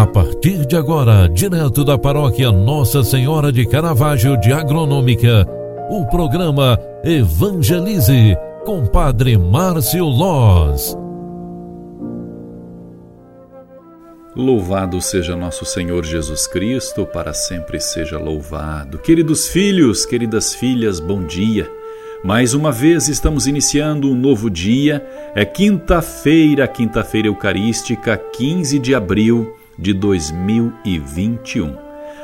A partir de agora, direto da paróquia Nossa Senhora de Caravaggio de Agronômica, o programa Evangelize com Padre Márcio Loz. Louvado seja nosso Senhor Jesus Cristo, para sempre seja louvado. Queridos filhos, queridas filhas, bom dia. Mais uma vez estamos iniciando um novo dia. É quinta-feira, quinta-feira eucarística, 15 de abril de 2021.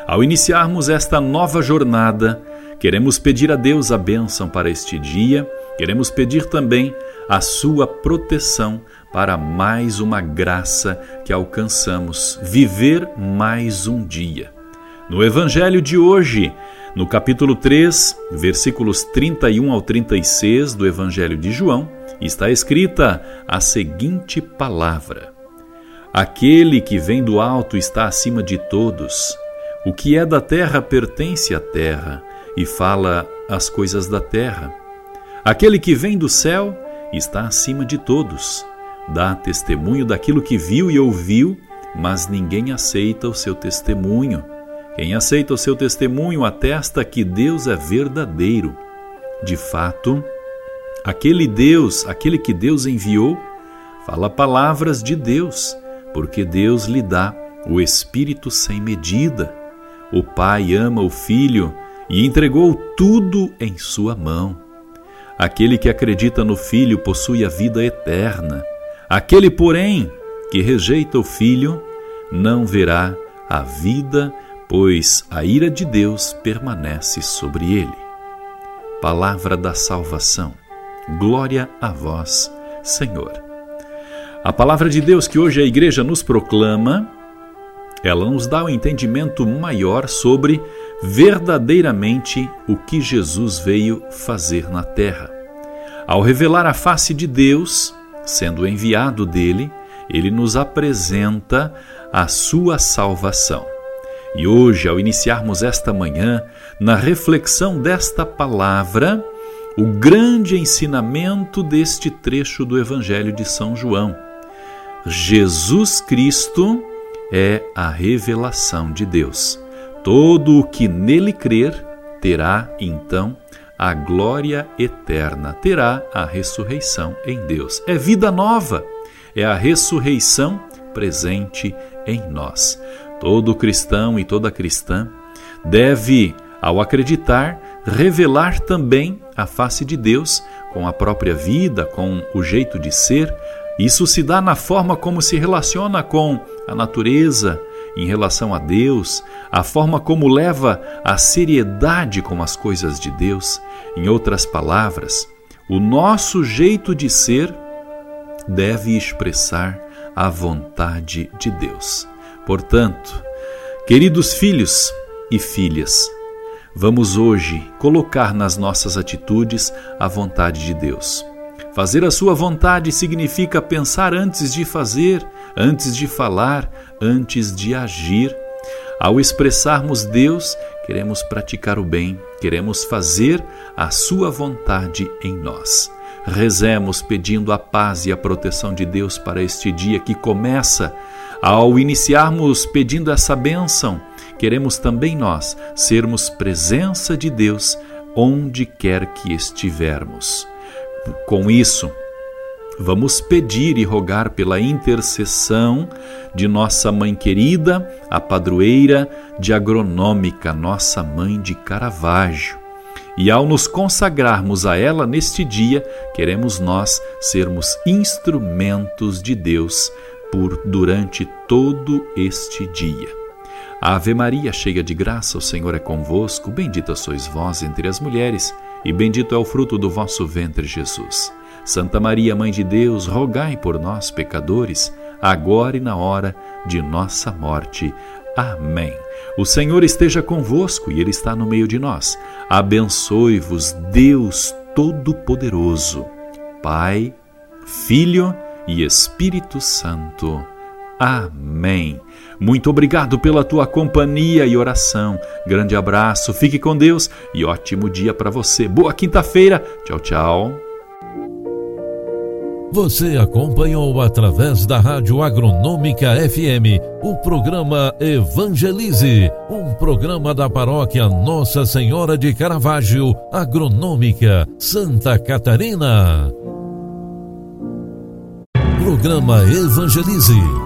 Ao iniciarmos esta nova jornada, queremos pedir a Deus a bênção para este dia, queremos pedir também a sua proteção para mais uma graça que alcançamos, viver mais um dia. No Evangelho de hoje, no capítulo 3, versículos 31 ao 36 do Evangelho de João, está escrita a seguinte palavra: Aquele que vem do alto está acima de todos. O que é da terra pertence à terra e fala as coisas da terra. Aquele que vem do céu está acima de todos. Dá testemunho daquilo que viu e ouviu, mas ninguém aceita o seu testemunho. Quem aceita o seu testemunho atesta que Deus é verdadeiro. De fato, aquele Deus, aquele que Deus enviou, fala palavras de Deus porque Deus lhe dá o Espírito sem medida. O Pai ama o Filho e entregou tudo em sua mão. Aquele que acredita no Filho possui a vida eterna. Aquele, porém, que rejeita o Filho, não verá a vida, pois a ira de Deus permanece sobre ele. Palavra da salvação. Glória a vós, Senhor. A palavra de Deus que hoje a igreja nos proclama, ela nos dá um entendimento maior sobre verdadeiramente o que Jesus veio fazer na terra. Ao revelar a face de Deus, sendo enviado dele, ele nos apresenta a sua salvação. E hoje, ao iniciarmos esta manhã, na reflexão desta palavra, o grande ensinamento deste trecho do Evangelho de São João Jesus Cristo é a revelação de Deus. Todo o que nele crer terá, então, a glória eterna, terá a ressurreição em Deus. É vida nova, é a ressurreição presente em nós. Todo cristão e toda cristã deve, ao acreditar, revelar também a face de Deus com a própria vida, com o jeito de ser, isso se dá na forma como se relaciona com a natureza, em relação a Deus, a forma como leva a seriedade com as coisas de Deus. Em outras palavras, o nosso jeito de ser deve expressar a vontade de Deus. Portanto, queridos filhos e filhas, vamos hoje colocar nas nossas atitudes a vontade de Deus. Fazer a sua vontade significa pensar antes de fazer, antes de falar, antes de agir. Ao expressarmos Deus, queremos praticar o bem, queremos fazer a sua vontade em nós. Rezemos pedindo a paz e a proteção de Deus para este dia que começa. Ao iniciarmos pedindo essa bênção, queremos também nós sermos presença de Deus onde quer que estivermos. Com isso, vamos pedir e rogar pela intercessão de nossa mãe querida, a padroeira de agronômica, nossa mãe de Caravaggio. E ao nos consagrarmos a ela neste dia, queremos nós sermos instrumentos de Deus por durante todo este dia. Ave Maria, cheia de graça, o Senhor é convosco, bendita sois vós entre as mulheres e bendito é o fruto do vosso ventre, Jesus. Santa Maria, Mãe de Deus, rogai por nós, pecadores, agora e na hora de nossa morte. Amém. O Senhor esteja convosco e Ele está no meio de nós. Abençoe-vos, Deus Todo-Poderoso, Pai, Filho e Espírito Santo. Amém. Muito obrigado pela tua companhia e oração. Grande abraço, fique com Deus e ótimo dia para você. Boa quinta-feira. Tchau, tchau. Você acompanhou através da Rádio Agronômica FM o programa Evangelize, um programa da paróquia Nossa Senhora de Caravaggio, Agronômica, Santa Catarina. Programa Evangelize.